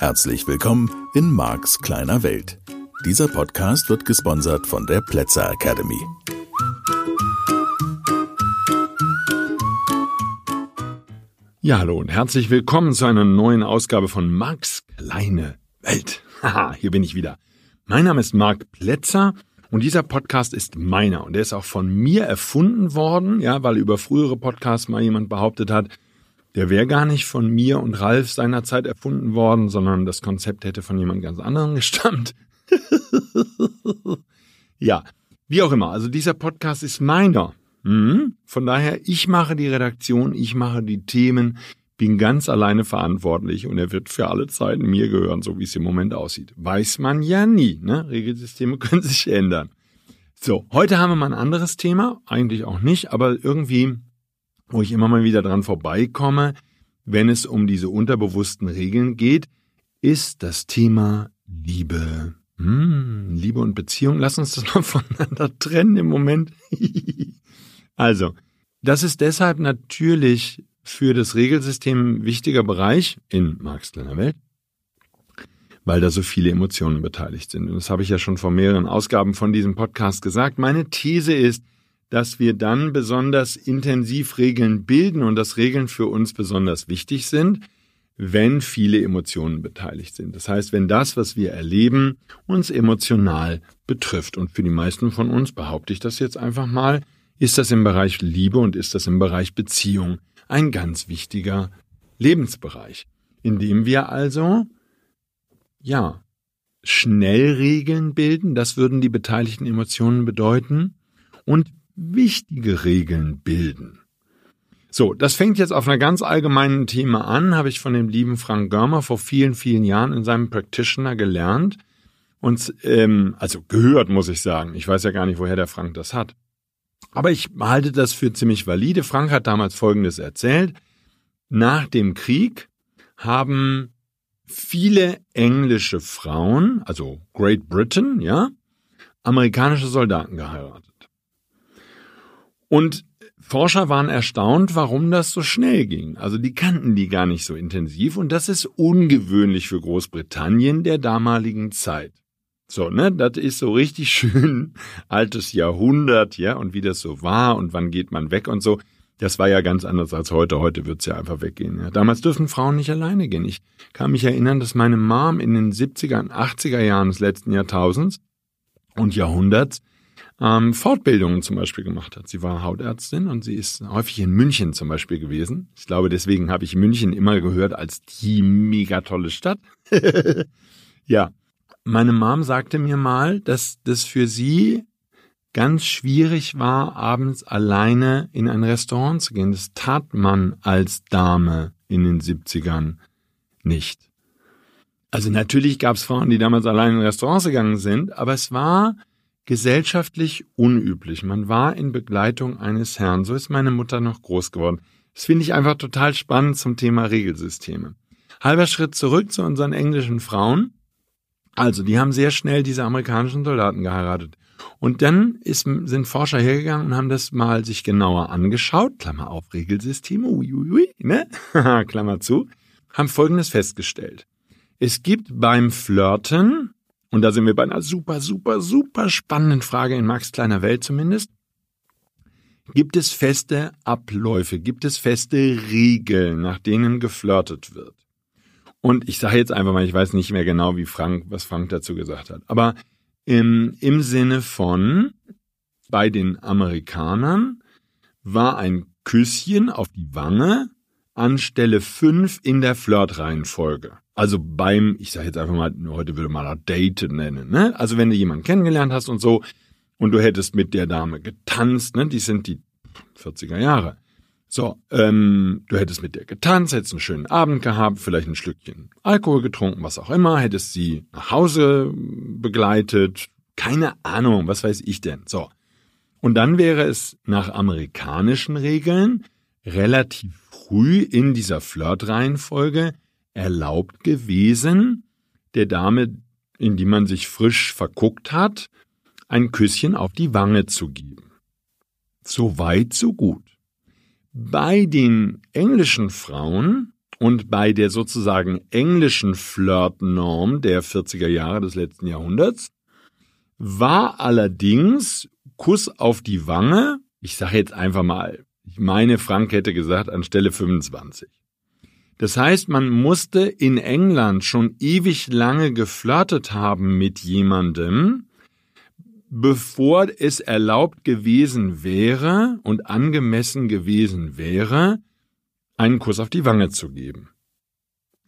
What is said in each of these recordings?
Herzlich willkommen in Marks kleiner Welt. Dieser Podcast wird gesponsert von der Plätzer Academy. Ja, hallo und herzlich willkommen zu einer neuen Ausgabe von Marks kleine Welt. Haha, hier bin ich wieder. Mein Name ist Marc Plätzer und dieser Podcast ist meiner und der ist auch von mir erfunden worden, ja, weil über frühere Podcasts mal jemand behauptet hat, der wäre gar nicht von mir und Ralf seinerzeit erfunden worden, sondern das Konzept hätte von jemand ganz anderem gestammt. ja, wie auch immer. Also dieser Podcast ist meiner. Mhm. Von daher, ich mache die Redaktion, ich mache die Themen, bin ganz alleine verantwortlich und er wird für alle Zeiten mir gehören, so wie es im Moment aussieht. Weiß man ja nie. Ne? Regelsysteme können sich ändern. So, heute haben wir mal ein anderes Thema, eigentlich auch nicht, aber irgendwie wo ich immer mal wieder dran vorbeikomme, wenn es um diese unterbewussten Regeln geht, ist das Thema Liebe. Hm, Liebe und Beziehung. Lass uns das mal voneinander trennen im Moment. also, das ist deshalb natürlich für das Regelsystem ein wichtiger Bereich in Marx kleiner Welt, weil da so viele Emotionen beteiligt sind. Und das habe ich ja schon vor mehreren Ausgaben von diesem Podcast gesagt. Meine These ist, dass wir dann besonders intensiv Regeln bilden und dass Regeln für uns besonders wichtig sind, wenn viele Emotionen beteiligt sind. Das heißt, wenn das, was wir erleben, uns emotional betrifft. Und für die meisten von uns, behaupte ich das jetzt einfach mal, ist das im Bereich Liebe und ist das im Bereich Beziehung ein ganz wichtiger Lebensbereich, in dem wir also, ja, schnell Regeln bilden, das würden die beteiligten Emotionen bedeuten, und wichtige Regeln bilden. So, das fängt jetzt auf einer ganz allgemeinen Thema an, habe ich von dem lieben Frank Görmer vor vielen, vielen Jahren in seinem Practitioner gelernt. Und ähm, also gehört, muss ich sagen. Ich weiß ja gar nicht, woher der Frank das hat. Aber ich halte das für ziemlich valide. Frank hat damals Folgendes erzählt. Nach dem Krieg haben viele englische Frauen, also Great Britain, ja, amerikanische Soldaten geheiratet. Und Forscher waren erstaunt, warum das so schnell ging. Also die kannten die gar nicht so intensiv und das ist ungewöhnlich für Großbritannien der damaligen Zeit. So, ne, das ist so richtig schön altes Jahrhundert, ja, und wie das so war und wann geht man weg und so. Das war ja ganz anders als heute. Heute wird's ja einfach weggehen. Ja. Damals dürfen Frauen nicht alleine gehen. Ich kann mich erinnern, dass meine Mom in den 70er und 80er Jahren des letzten Jahrtausends und Jahrhunderts ähm, Fortbildungen zum Beispiel gemacht hat. Sie war Hautärztin und sie ist häufig in München zum Beispiel gewesen. Ich glaube, deswegen habe ich München immer gehört als die mega tolle Stadt. ja, meine Mom sagte mir mal, dass das für sie ganz schwierig war, abends alleine in ein Restaurant zu gehen. Das tat man als Dame in den 70ern nicht. Also natürlich gab es Frauen, die damals allein in Restaurants gegangen sind, aber es war gesellschaftlich unüblich. Man war in Begleitung eines Herrn. So ist meine Mutter noch groß geworden. Das finde ich einfach total spannend zum Thema Regelsysteme. Halber Schritt zurück zu unseren englischen Frauen. Also, die haben sehr schnell diese amerikanischen Soldaten geheiratet. Und dann ist, sind Forscher hergegangen und haben das mal sich genauer angeschaut, Klammer auf, Regelsysteme, uiuiui, ne? Klammer zu, haben Folgendes festgestellt. Es gibt beim Flirten und da sind wir bei einer super, super, super spannenden Frage in Max kleiner Welt zumindest. Gibt es feste Abläufe, gibt es feste Regeln, nach denen geflirtet wird? Und ich sage jetzt einfach mal, ich weiß nicht mehr genau, wie Frank, was Frank dazu gesagt hat. Aber im, im Sinne von, bei den Amerikanern war ein Küsschen auf die Wange anstelle fünf in der Flirtreihenfolge. Also beim, ich sage jetzt einfach mal, heute würde man das Date nennen, ne? Also wenn du jemanden kennengelernt hast und so und du hättest mit der Dame getanzt, ne? Die sind die 40er Jahre. So, ähm, du hättest mit der getanzt, hättest einen schönen Abend gehabt, vielleicht ein Schlückchen Alkohol getrunken, was auch immer, hättest sie nach Hause begleitet, keine Ahnung, was weiß ich denn. So. Und dann wäre es nach amerikanischen Regeln relativ früh in dieser Flirtreihenfolge erlaubt gewesen, der Dame, in die man sich frisch verguckt hat, ein Küsschen auf die Wange zu geben. So weit, so gut. Bei den englischen Frauen Und bei der sozusagen englischen Flirtnorm der 40er Jahre des letzten Jahrhunderts war allerdings Kuss auf die Wange, ich sage jetzt einfach mal, ich meine, Frank hätte gesagt, anstelle 25. Das heißt, man musste in England schon ewig lange geflirtet haben mit jemandem, bevor es erlaubt gewesen wäre und angemessen gewesen wäre, einen Kuss auf die Wange zu geben.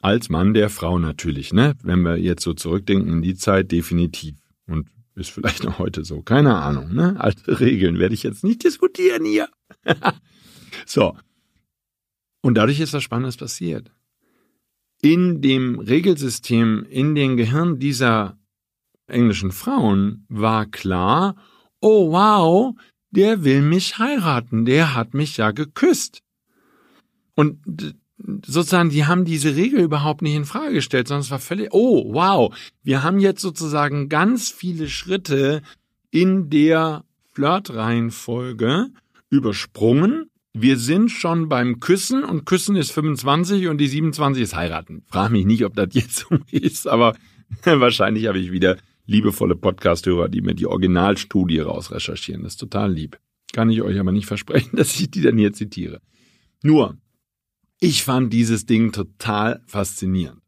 Als Mann der Frau natürlich, ne? Wenn wir jetzt so zurückdenken in die Zeit, definitiv. Und ist vielleicht noch heute so, keine Ahnung, ne? Alte Regeln werde ich jetzt nicht diskutieren hier. so. Und dadurch ist was Spannendes passiert. In dem Regelsystem, in den Gehirn dieser englischen Frauen war klar, oh wow, der will mich heiraten, der hat mich ja geküsst. Und sozusagen, die haben diese Regel überhaupt nicht in Frage gestellt, sondern es war völlig, oh wow, wir haben jetzt sozusagen ganz viele Schritte in der Flirtreihenfolge übersprungen. Wir sind schon beim Küssen und Küssen ist 25 und die 27 ist heiraten. Frag mich nicht, ob das jetzt so ist, aber wahrscheinlich habe ich wieder liebevolle Podcast-Hörer, die mir die Originalstudie rausrecherchieren. Das ist total lieb. Kann ich euch aber nicht versprechen, dass ich die dann hier zitiere. Nur, ich fand dieses Ding total faszinierend.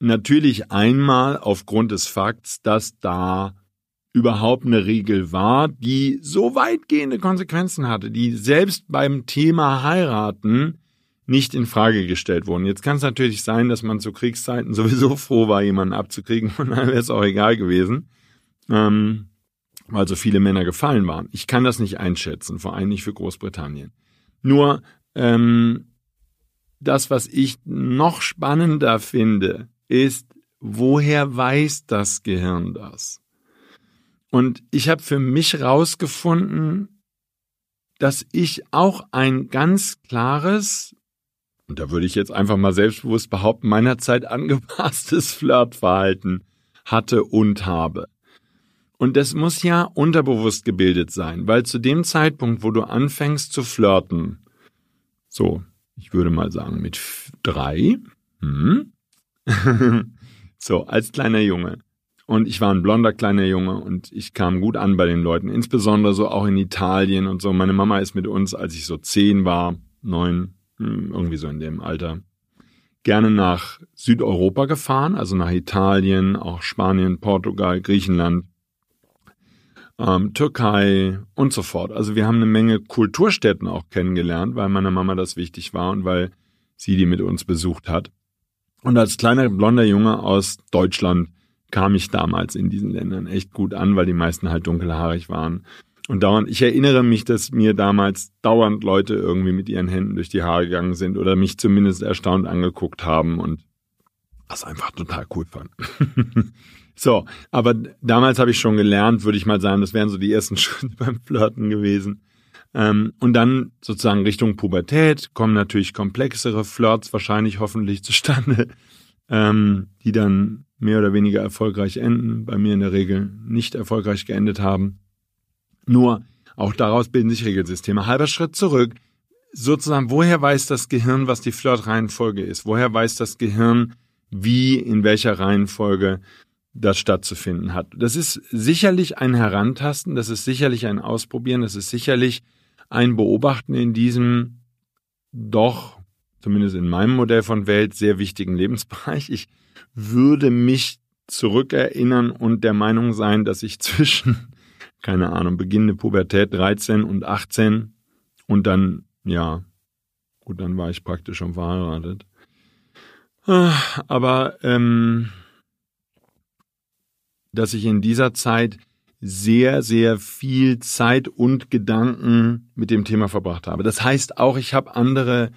Natürlich einmal aufgrund des Fakts, dass da überhaupt eine Regel war, die so weitgehende Konsequenzen hatte, die selbst beim Thema heiraten nicht in Frage gestellt wurden. Jetzt kann es natürlich sein, dass man zu Kriegszeiten sowieso froh war, jemanden abzukriegen, und dann wäre es auch egal gewesen, ähm, weil so viele Männer gefallen waren. Ich kann das nicht einschätzen, vor allem nicht für Großbritannien. Nur ähm, das, was ich noch spannender finde, ist, woher weiß das Gehirn das? Und ich habe für mich rausgefunden, dass ich auch ein ganz klares und da würde ich jetzt einfach mal selbstbewusst behaupten, meiner Zeit angepasstes Flirtverhalten hatte und habe. Und das muss ja unterbewusst gebildet sein, weil zu dem Zeitpunkt, wo du anfängst zu flirten, so, ich würde mal sagen, mit drei, hm, so, als kleiner Junge. Und ich war ein blonder kleiner Junge und ich kam gut an bei den Leuten, insbesondere so auch in Italien und so. Meine Mama ist mit uns, als ich so zehn war, neun, hm, irgendwie so in dem Alter, gerne nach Südeuropa gefahren, also nach Italien, auch Spanien, Portugal, Griechenland, ähm, Türkei und so fort. Also wir haben eine Menge Kulturstätten auch kennengelernt, weil meiner Mama das wichtig war und weil sie die mit uns besucht hat. Und als kleiner blonder Junge aus Deutschland kam ich damals in diesen Ländern echt gut an, weil die meisten halt dunkelhaarig waren. Und dauernd, ich erinnere mich, dass mir damals dauernd Leute irgendwie mit ihren Händen durch die Haare gegangen sind oder mich zumindest erstaunt angeguckt haben und das einfach total cool fand. so, aber damals habe ich schon gelernt, würde ich mal sagen, das wären so die ersten Schritte beim Flirten gewesen. Ähm, und dann sozusagen Richtung Pubertät kommen natürlich komplexere Flirts wahrscheinlich hoffentlich zustande, ähm, die dann mehr oder weniger erfolgreich enden, bei mir in der Regel nicht erfolgreich geendet haben. Nur auch daraus bilden sich Regelsysteme. Halber Schritt zurück. Sozusagen, woher weiß das Gehirn, was die Flirt-Reihenfolge ist? Woher weiß das Gehirn, wie, in welcher Reihenfolge das stattzufinden hat? Das ist sicherlich ein Herantasten, das ist sicherlich ein Ausprobieren, das ist sicherlich ein Beobachten in diesem doch, zumindest in meinem Modell von Welt, sehr wichtigen Lebensbereich. Ich würde mich zurückerinnern und der Meinung sein, dass ich zwischen keine Ahnung, beginnende Pubertät 13 und 18 und dann, ja, gut, dann war ich praktisch schon verheiratet. Ah, aber ähm, dass ich in dieser Zeit sehr, sehr viel Zeit und Gedanken mit dem Thema verbracht habe. Das heißt auch, ich habe andere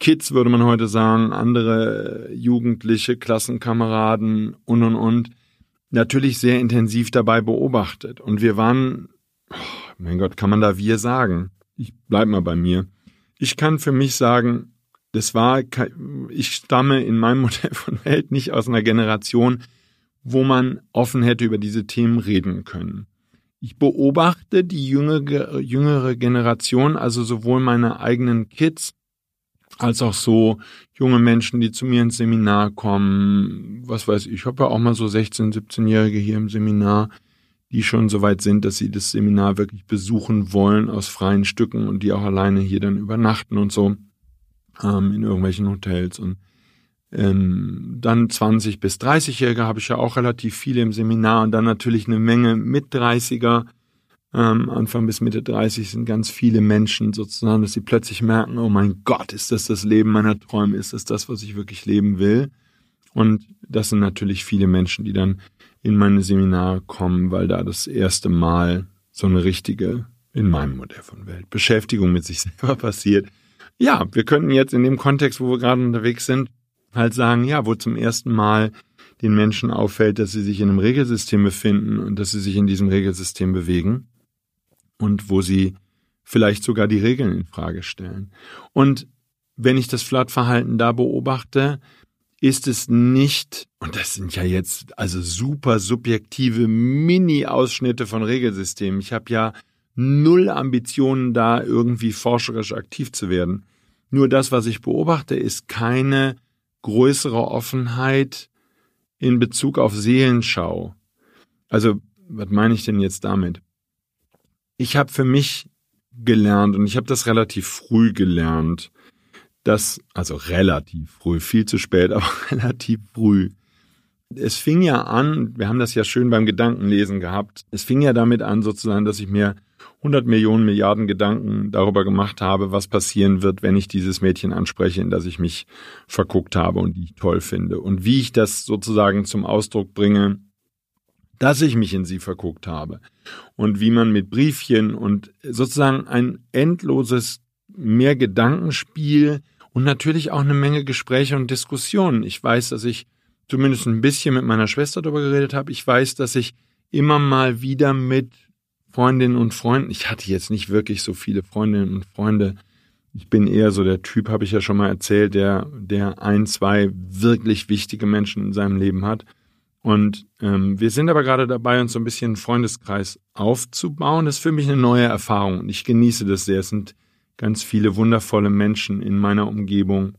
Kids, würde man heute sagen, andere Jugendliche, Klassenkameraden und und und, natürlich sehr intensiv dabei beobachtet. Und wir waren, oh, mein Gott, kann man da wir sagen? Ich bleib mal bei mir. Ich kann für mich sagen, das war, ich stamme in meinem Modell von Welt nicht aus einer Generation, wo man offen hätte über diese Themen reden können. Ich beobachte die jüngere, jüngere Generation, also sowohl meine eigenen Kids als auch so junge Menschen, die zu mir ins Seminar kommen. Was weiß ich, ich habe ja auch mal so 16-, 17-Jährige hier im Seminar, die schon so weit sind, dass sie das Seminar wirklich besuchen wollen aus freien Stücken und die auch alleine hier dann übernachten und so ähm, in irgendwelchen Hotels. Und ähm, dann 20 bis 30-Jährige habe ich ja auch relativ viele im Seminar und dann natürlich eine Menge mit 30er ähm, Anfang bis Mitte 30 sind ganz viele Menschen sozusagen, dass sie plötzlich merken, oh mein Gott, ist das das Leben meiner Träume, ist das das, was ich wirklich leben will? Und das sind natürlich viele Menschen, die dann in meine Seminare kommen, weil da das erste Mal so eine richtige, in meinem Modell von Welt, Beschäftigung mit sich selber passiert. Ja, wir könnten jetzt in dem Kontext, wo wir gerade unterwegs sind, halt sagen, ja, wo zum ersten Mal den Menschen auffällt, dass sie sich in einem Regelsystem befinden und dass sie sich in diesem Regelsystem bewegen und wo sie vielleicht sogar die Regeln in Frage stellen. Und wenn ich das Flirtverhalten da beobachte, ist es nicht, und das sind ja jetzt also super subjektive Mini-Ausschnitte von Regelsystemen. Ich habe ja null Ambitionen, da irgendwie forscherisch aktiv zu werden. Nur das, was ich beobachte, ist keine größere Offenheit in Bezug auf Seelenschau. Also, was meine ich denn jetzt damit? Ich habe für mich gelernt und ich habe das relativ früh gelernt, dass, also relativ früh, viel zu spät, aber relativ früh. Es fing ja an, wir haben das ja schön beim Gedankenlesen gehabt, es fing ja damit an sozusagen, dass ich mir 100 Millionen Milliarden Gedanken darüber gemacht habe, was passieren wird, wenn ich dieses Mädchen anspreche, in das ich mich verguckt habe und die ich toll finde. Und wie ich das sozusagen zum Ausdruck bringe, dass ich mich in sie verguckt habe. Und wie man mit Briefchen und sozusagen ein endloses Mehrgedankenspiel und natürlich auch eine Menge Gespräche und Diskussionen. Ich weiß, dass ich zumindest ein bisschen mit meiner Schwester darüber geredet habe. Ich weiß, dass ich immer mal wieder mit Freundinnen und Freunden, ich hatte jetzt nicht wirklich so viele Freundinnen und Freunde. Ich bin eher so der Typ, habe ich ja schon mal erzählt, der, der ein, zwei wirklich wichtige Menschen in seinem Leben hat. Und ähm, wir sind aber gerade dabei, uns so ein bisschen einen Freundeskreis aufzubauen. Das ist für mich eine neue Erfahrung und ich genieße das sehr. Es sind ganz viele wundervolle Menschen in meiner Umgebung,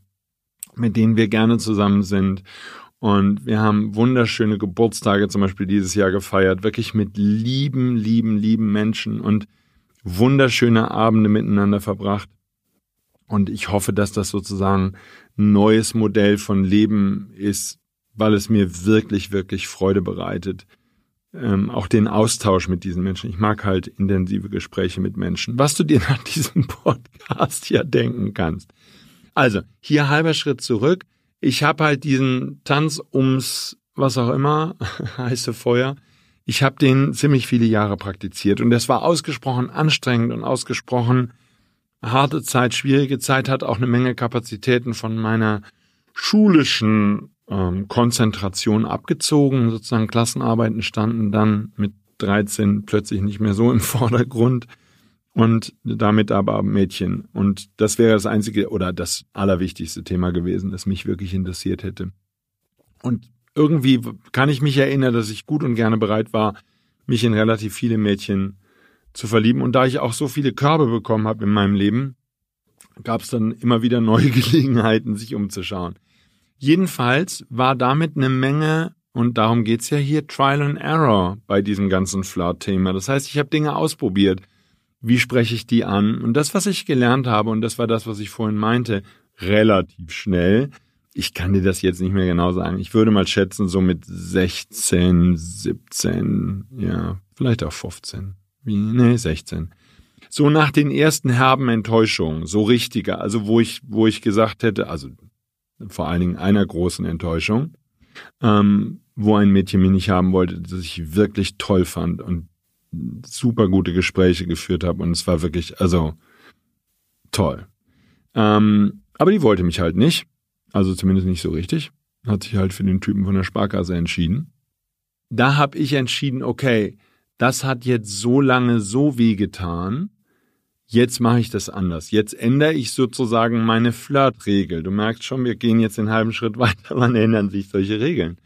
mit denen wir gerne zusammen sind. Und wir haben wunderschöne Geburtstage zum Beispiel dieses Jahr gefeiert, wirklich mit lieben, lieben, lieben Menschen und wunderschöne Abende miteinander verbracht. Und ich hoffe, dass das sozusagen ein neues Modell von Leben ist, weil es mir wirklich, wirklich Freude bereitet. Ähm, auch den Austausch mit diesen Menschen. Ich mag halt intensive Gespräche mit Menschen. Was du dir nach diesem Podcast ja denken kannst. Also, hier halber Schritt zurück. Ich habe halt diesen Tanz ums, was auch immer, heiße Feuer. Ich habe den ziemlich viele Jahre praktiziert und es war ausgesprochen anstrengend und ausgesprochen harte Zeit, schwierige Zeit, hat auch eine Menge Kapazitäten von meiner schulischen ähm, Konzentration abgezogen. Sozusagen Klassenarbeiten standen dann mit 13 plötzlich nicht mehr so im Vordergrund und damit aber Mädchen. Und das wäre das einzige oder das allerwichtigste Thema gewesen, das mich wirklich interessiert hätte. Und irgendwie kann ich mich erinnern, dass ich gut und gerne bereit war, mich in relativ viele Mädchen zu verlieben. Und da ich auch so viele Körbe bekommen habe in meinem Leben, gab es dann immer wieder neue Gelegenheiten, sich umzuschauen. Jedenfalls war damit eine Menge, und darum geht's ja hier, Trial and Error bei diesem ganzen Flirt-Thema. Das heißt, ich habe Dinge ausprobiert. Wie spreche ich die an? Und das, was ich gelernt habe, und das war das, was ich vorhin meinte, relativ schnell. Ich kann dir das jetzt nicht mehr genau sagen. Ich würde mal schätzen, so mit 16, 17, ja, vielleicht auch 15. Wie, nee, 16 so nach den ersten herben Enttäuschungen, so richtiger, also wo ich, wo ich gesagt hätte, also vor allen Dingen einer großen Enttäuschung, ähm, wo ein Mädchen mich nicht haben wollte, das ich wirklich toll fand und super gute Gespräche geführt habe und es war wirklich, also toll. Ähm, aber die wollte mich halt nicht, also zumindest nicht so richtig, hat sich halt für den Typen von der Sparkasse entschieden. Da habe ich entschieden, okay, das hat jetzt so lange so weh getan, jetzt mache ich das anders. Jetzt ändere ich sozusagen meine Flirtregel. Du merkst schon, wir gehen jetzt den halben Schritt weiter, wann ändern sich solche Regeln?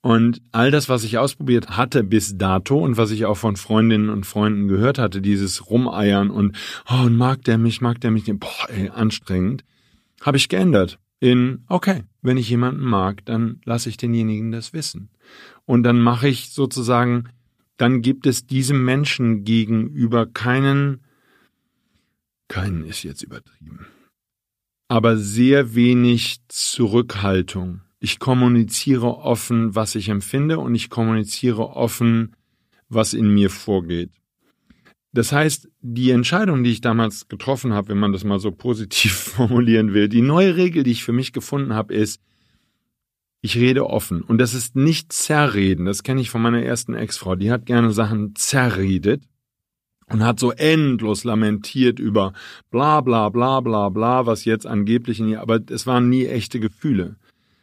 Und all das, was ich ausprobiert hatte bis dato und was ich auch von Freundinnen und Freunden gehört hatte, dieses Rumeiern und, oh, und mag der mich, mag der mich, boah, ey, anstrengend, habe ich geändert in, okay, wenn ich jemanden mag, dann lasse ich denjenigen das wissen. Und dann mache ich sozusagen, dann gibt es diesem Menschen gegenüber keinen, keinen ist jetzt übertrieben, aber sehr wenig Zurückhaltung. Ich kommuniziere offen, was ich empfinde und ich kommuniziere offen, was in mir vorgeht. Das heißt, die Entscheidung, die ich damals getroffen habe, wenn man das mal so positiv formulieren will, die neue Regel, die ich für mich gefunden habe, ist, ich rede offen. Und das ist nicht zerreden. Das kenne ich von meiner ersten Ex-Frau. Die hat gerne Sachen zerredet und hat so endlos lamentiert über bla bla bla bla bla, was jetzt angeblich in ihr, aber es waren nie echte Gefühle,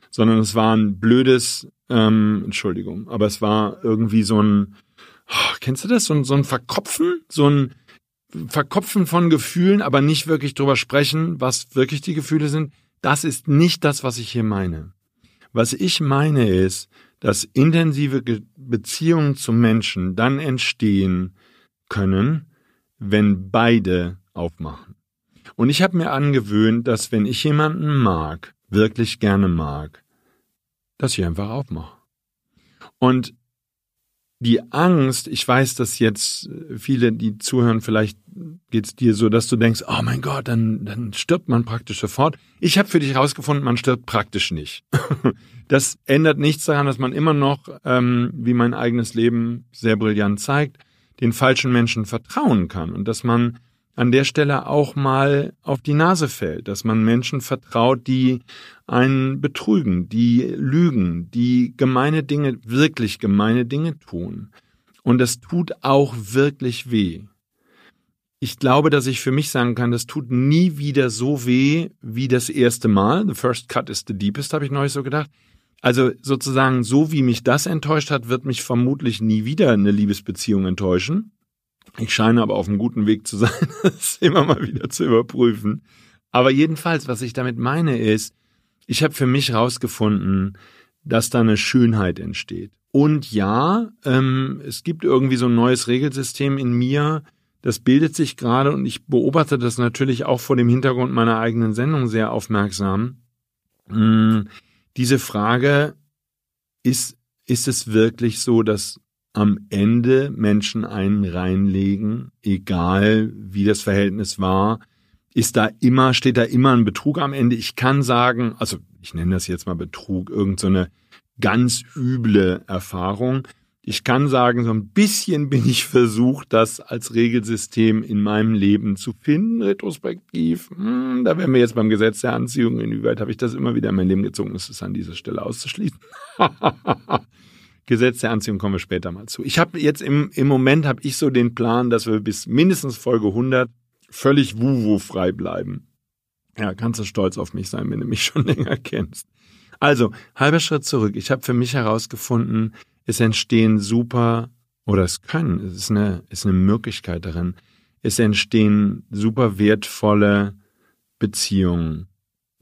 sondern es war ein blödes, ähm, Entschuldigung, aber es war irgendwie so ein, oh, kennst du das? So ein, so ein Verkopfen, so ein Verkopfen von Gefühlen, aber nicht wirklich drüber sprechen, was wirklich die Gefühle sind. Das ist nicht das, was ich hier meine. Was ich meine ist, dass intensive Beziehungen zu Menschen dann entstehen können, wenn beide aufmachen. Und ich habe mir angewöhnt, dass wenn ich jemanden mag, wirklich gerne mag, dass ich einfach aufmache. Und die Angst, ich weiß, dass jetzt viele, die zuhören, vielleicht geht's dir so, dass du denkst, oh mein Gott, dann, dann stirbt man praktisch sofort. Ich habe für dich herausgefunden, man stirbt praktisch nicht. das ändert nichts daran, dass man immer noch, ähm, wie mein eigenes Leben sehr brillant zeigt, den falschen Menschen vertrauen kann und dass man an der Stelle auch mal auf die Nase fällt, dass man Menschen vertraut, die einen betrügen, die lügen, die gemeine Dinge, wirklich gemeine Dinge tun. Und das tut auch wirklich weh. Ich glaube, dass ich für mich sagen kann, das tut nie wieder so weh wie das erste Mal. The first cut is the deepest, habe ich neulich so gedacht. Also sozusagen, so wie mich das enttäuscht hat, wird mich vermutlich nie wieder eine Liebesbeziehung enttäuschen. Ich scheine aber auf einem guten Weg zu sein, das immer mal wieder zu überprüfen. Aber jedenfalls, was ich damit meine, ist, ich habe für mich rausgefunden, dass da eine Schönheit entsteht. Und ja, ähm, es gibt irgendwie so ein neues Regelsystem in mir, das bildet sich gerade und ich beobachte das natürlich auch vor dem Hintergrund meiner eigenen Sendung sehr aufmerksam. Hm, diese Frage, ist, ist es wirklich so, dass am Ende Menschen einen reinlegen, egal wie das Verhältnis war, ist da immer, steht da immer ein Betrug am Ende. Ich kann sagen, also ich nenne das jetzt mal Betrug, irgend so ganz üble Erfahrung. Ich kann sagen, so ein bisschen bin ich versucht, das als Regelsystem in meinem Leben zu finden, retrospektiv. Hm, da wären wir jetzt beim Gesetz der Anziehung. Inwieweit habe ich das immer wieder in mein Leben gezogen? Ist an dieser Stelle auszuschließen. Gesetz der Anziehung kommen wir später mal zu. Ich habe jetzt im, im Moment habe ich so den Plan, dass wir bis mindestens Folge 100 völlig wuwu-frei bleiben. Ja, kannst du stolz auf mich sein, wenn du mich schon länger kennst. Also, halber Schritt zurück. Ich habe für mich herausgefunden, es entstehen super, oder es können, es ist eine, ist eine Möglichkeit darin, es entstehen super wertvolle Beziehungen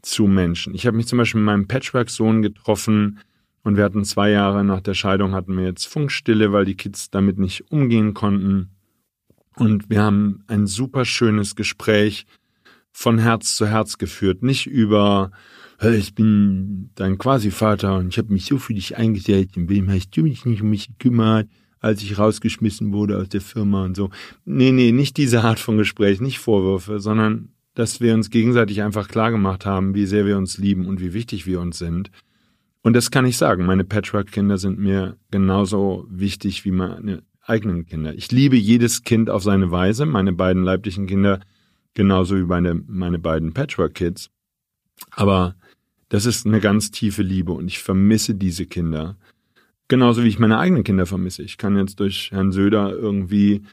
zu Menschen. Ich habe mich zum Beispiel mit meinem Patchwork-Sohn getroffen, und wir hatten zwei Jahre nach der Scheidung hatten wir jetzt Funkstille, weil die Kids damit nicht umgehen konnten. Und wir haben ein super schönes Gespräch von Herz zu Herz geführt. Nicht über, hey, ich bin dein Quasi-Vater und ich habe mich so für dich eingesetzt und wem hast du mich nicht um mich gekümmert, als ich rausgeschmissen wurde aus der Firma und so. Nee, nee, nicht diese Art von Gespräch, nicht Vorwürfe, sondern dass wir uns gegenseitig einfach klar gemacht haben, wie sehr wir uns lieben und wie wichtig wir uns sind. Und das kann ich sagen. Meine Patchwork-Kinder sind mir genauso wichtig wie meine eigenen Kinder. Ich liebe jedes Kind auf seine Weise, meine beiden leiblichen Kinder genauso wie meine, meine beiden Patchwork-Kids. Aber das ist eine ganz tiefe Liebe und ich vermisse diese Kinder. Genauso wie ich meine eigenen Kinder vermisse. Ich kann jetzt durch Herrn Söder irgendwie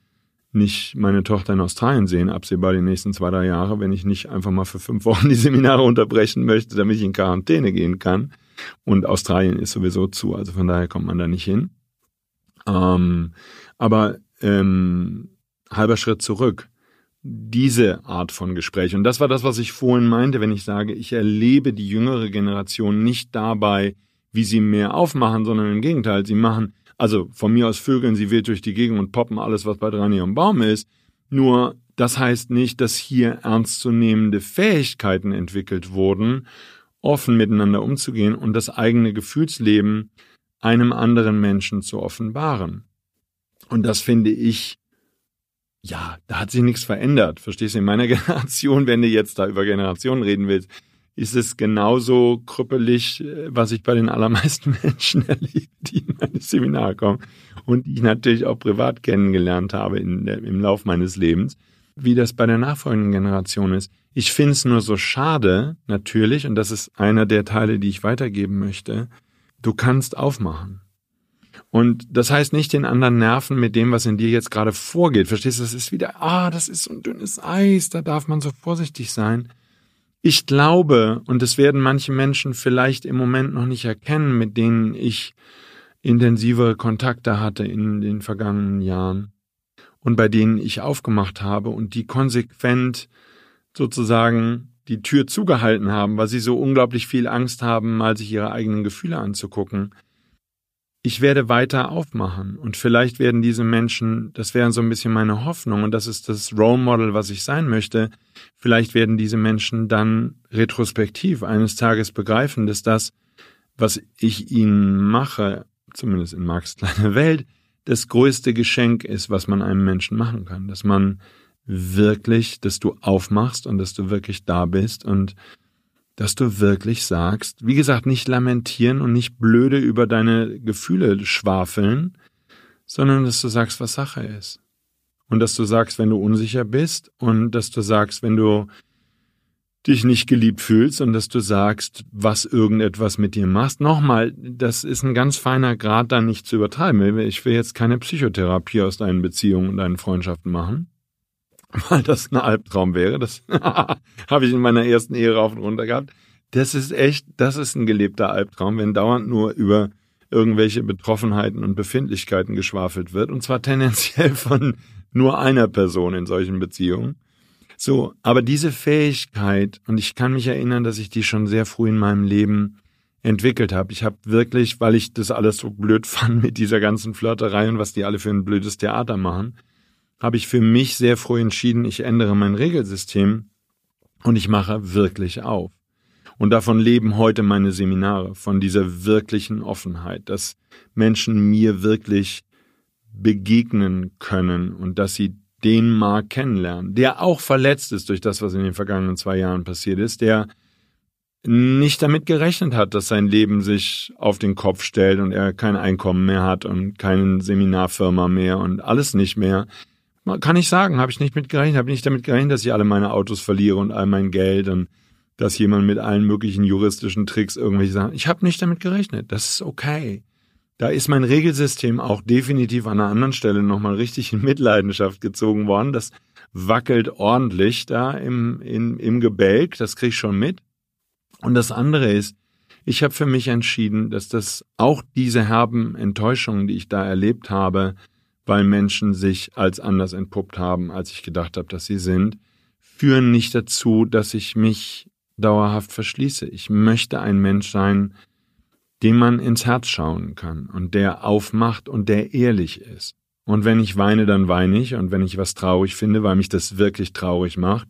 nicht meine Tochter in Australien sehen, absehbar die nächsten zwei, drei Jahre, wenn ich nicht einfach mal für fünf Wochen die Seminare unterbrechen möchte, damit ich in Quarantäne gehen kann. Und Australien ist sowieso zu, also von daher kommt man da nicht hin. Ähm, aber ähm, halber Schritt zurück. Diese Art von Gespräch. Und das war das, was ich vorhin meinte, wenn ich sage, ich erlebe die jüngere Generation nicht dabei, wie sie mehr aufmachen, sondern im Gegenteil, sie machen, also von mir aus vögeln sie wild durch die Gegend und poppen alles, was bei dran ihrem Baum ist. Nur das heißt nicht, dass hier ernstzunehmende Fähigkeiten entwickelt wurden, offen miteinander umzugehen und das eigene Gefühlsleben einem anderen Menschen zu offenbaren. Und das finde ich, ja, da hat sich nichts verändert. Verstehst du? In meiner Generation, wenn du jetzt da über Generationen reden willst, ist es genauso krüppelig, äh, was ich bei den allermeisten Menschen erlebe, die in meine Seminare kommen und die ich natürlich auch privat kennengelernt habe in, im Lauf meines Lebens, wie das bei der nachfolgenden Generation ist. Ich finde es nur so schade, natürlich, und das ist einer der Teile, die ich weitergeben möchte, du kannst aufmachen. Und das heißt nicht den anderen nerven mit dem, was in dir jetzt gerade vorgeht. Verstehst du? Das ist wieder, ah, das ist so ein dünnes Eis, da darf man so vorsichtig sein. Ich glaube, und das werden manche Menschen vielleicht im Moment noch nicht erkennen, mit denen ich intensive Kontakte hatte in den vergangenen Jahren und bei denen ich aufgemacht habe und die konsequent sozusagen die Tür zugehalten haben, weil sie so unglaublich viel Angst haben, mal sich ihre eigenen Gefühle anzugucken. Ich werde weiter aufmachen. Und vielleicht werden diese Menschen, das wäre so ein bisschen meine Hoffnung und das ist das Role Model, was ich sein möchte, vielleicht werden diese Menschen dann retrospektiv eines Tages begreifen, dass das, was ich ihnen mache, zumindest in Marx kleiner Welt, das größte Geschenk ist, was man einem Menschen machen kann, dass man wirklich, dass du aufmachst und dass du wirklich da bist und dass du wirklich sagst, wie gesagt, nicht lamentieren und nicht blöde über deine Gefühle schwafeln, sondern dass du sagst, was Sache ist. Und dass du sagst, wenn du unsicher bist und dass du sagst, wenn du dich nicht geliebt fühlst und dass du sagst, was irgendetwas mit dir machst. Nochmal, das ist ein ganz feiner Grad, da nicht zu übertreiben. Ich will jetzt keine Psychotherapie aus deinen Beziehungen und deinen Freundschaften machen weil das ein Albtraum wäre. Das habe ich in meiner ersten Ehe rauf und runter gehabt. Das ist echt, das ist ein gelebter Albtraum, wenn dauernd nur über irgendwelche Betroffenheiten und Befindlichkeiten geschwafelt wird, und zwar tendenziell von nur einer Person in solchen Beziehungen. So, aber diese Fähigkeit, und ich kann mich erinnern, dass ich die schon sehr früh in meinem Leben entwickelt habe. Ich habe wirklich, weil ich das alles so blöd fand mit dieser ganzen Flirterei und was die alle für ein blödes Theater machen, habe ich für mich sehr früh entschieden, ich ändere mein Regelsystem und ich mache wirklich auf. Und davon leben heute meine Seminare, von dieser wirklichen Offenheit, dass Menschen mir wirklich begegnen können und dass sie den Mark kennenlernen, der auch verletzt ist durch das, was in den vergangenen zwei Jahren passiert ist, der nicht damit gerechnet hat, dass sein Leben sich auf den Kopf stellt und er kein Einkommen mehr hat und keine Seminarfirma mehr und alles nicht mehr, kann ich sagen, habe ich nicht mit gerechnet, habe nicht damit gerechnet, dass ich alle meine Autos verliere und all mein Geld und dass jemand mit allen möglichen juristischen Tricks irgendwelche Sachen. Ich habe nicht damit gerechnet. Das ist okay. Da ist mein Regelsystem auch definitiv an einer anderen Stelle nochmal richtig in Mitleidenschaft gezogen worden. Das wackelt ordentlich da im, im, im Gebälk. Das krieg ich schon mit. Und das andere ist, ich habe für mich entschieden, dass das auch diese herben Enttäuschungen, die ich da erlebt habe, weil Menschen sich als anders entpuppt haben, als ich gedacht habe, dass sie sind, führen nicht dazu, dass ich mich dauerhaft verschließe. Ich möchte ein Mensch sein, dem man ins Herz schauen kann und der aufmacht und der ehrlich ist. Und wenn ich weine, dann weine ich und wenn ich was traurig finde, weil mich das wirklich traurig macht,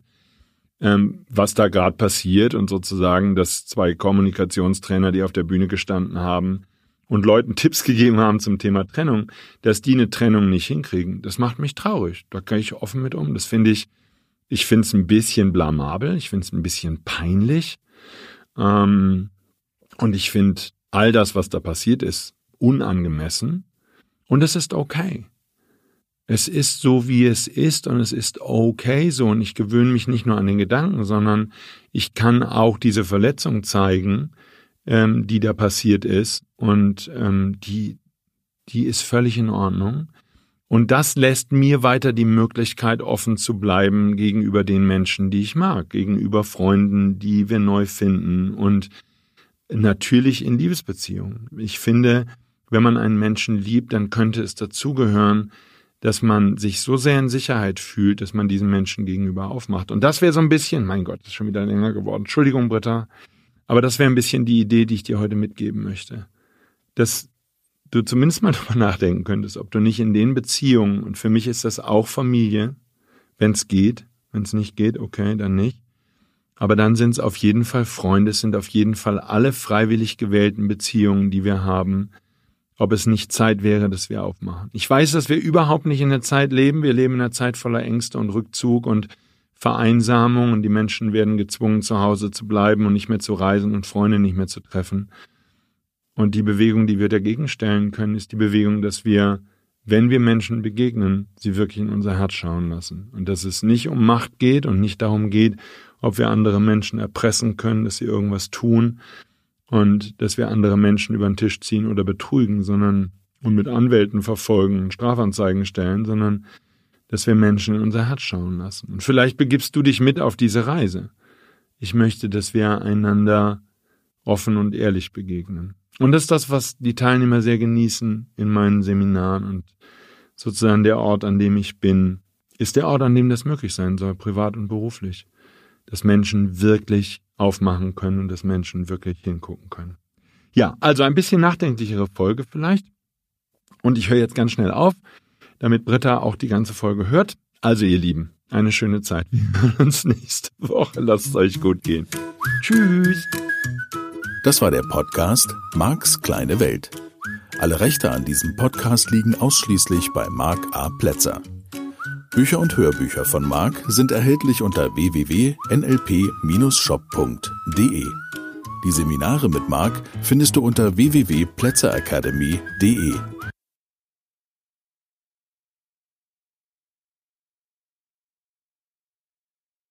ähm, was da gerade passiert und sozusagen, dass zwei Kommunikationstrainer, die auf der Bühne gestanden haben, und Leuten Tipps gegeben haben zum Thema Trennung, dass die eine Trennung nicht hinkriegen. Das macht mich traurig. Da kann ich offen mit um. Das finde ich, ich finde es ein bisschen blamabel. Ich finde es ein bisschen peinlich. Ähm, und ich finde all das, was da passiert ist, unangemessen. Und es ist okay. Es ist so, wie es ist und es ist okay so und ich gewöhne mich nicht nur an den Gedanken, sondern ich kann auch diese Verletzung zeigen, ähm, die da passiert ist. Und ähm, die, die ist völlig in Ordnung. Und das lässt mir weiter die Möglichkeit offen zu bleiben gegenüber den Menschen, die ich mag, gegenüber Freunden, die wir neu finden und natürlich in Liebesbeziehungen. Ich finde, wenn man einen Menschen liebt, dann könnte es dazugehören, dass man sich so sehr in Sicherheit fühlt, dass man diesen Menschen gegenüber aufmacht. Und das wäre so ein bisschen, mein Gott, ist schon wieder länger geworden. Entschuldigung, Britta. Aber das wäre ein bisschen die Idee, die ich dir heute mitgeben möchte. Dass du zumindest mal darüber nachdenken könntest, ob du nicht in den Beziehungen, und für mich ist das auch Familie, wenn es geht. Wenn es nicht geht, okay, dann nicht. Aber dann sind es auf jeden Fall Freunde, es sind auf jeden Fall alle freiwillig gewählten Beziehungen, die wir haben, ob es nicht Zeit wäre, dass wir aufmachen. Ich weiß, dass wir überhaupt nicht in der Zeit leben. Wir leben in einer Zeit voller Ängste und Rückzug und Vereinsamung und die Menschen werden gezwungen, zu Hause zu bleiben und nicht mehr zu reisen und Freunde nicht mehr zu treffen. Und die Bewegung, die wir dagegen stellen können, ist die Bewegung, dass wir, wenn wir Menschen begegnen, sie wirklich in unser Herz schauen lassen. Und dass es nicht um Macht geht und nicht darum geht, ob wir andere Menschen erpressen können, dass sie irgendwas tun, und dass wir andere Menschen über den Tisch ziehen oder betrügen, sondern und mit Anwälten verfolgen und Strafanzeigen stellen, sondern dass wir Menschen in unser Herz schauen lassen. Und vielleicht begibst du dich mit auf diese Reise. Ich möchte, dass wir einander offen und ehrlich begegnen. Und das ist das, was die Teilnehmer sehr genießen in meinen Seminaren und sozusagen der Ort, an dem ich bin, ist der Ort, an dem das möglich sein soll, privat und beruflich. Dass Menschen wirklich aufmachen können und dass Menschen wirklich hingucken können. Ja, also ein bisschen nachdenklichere Folge vielleicht. Und ich höre jetzt ganz schnell auf, damit Britta auch die ganze Folge hört. Also ihr Lieben, eine schöne Zeit. Wir hören uns nächste Woche. Lasst es euch gut gehen. Tschüss. Das war der Podcast Marks kleine Welt. Alle Rechte an diesem Podcast liegen ausschließlich bei Mark A. Plätzer. Bücher und Hörbücher von Marc sind erhältlich unter www.nlp-shop.de. Die Seminare mit Marc findest du unter www.plätzeracademy.de.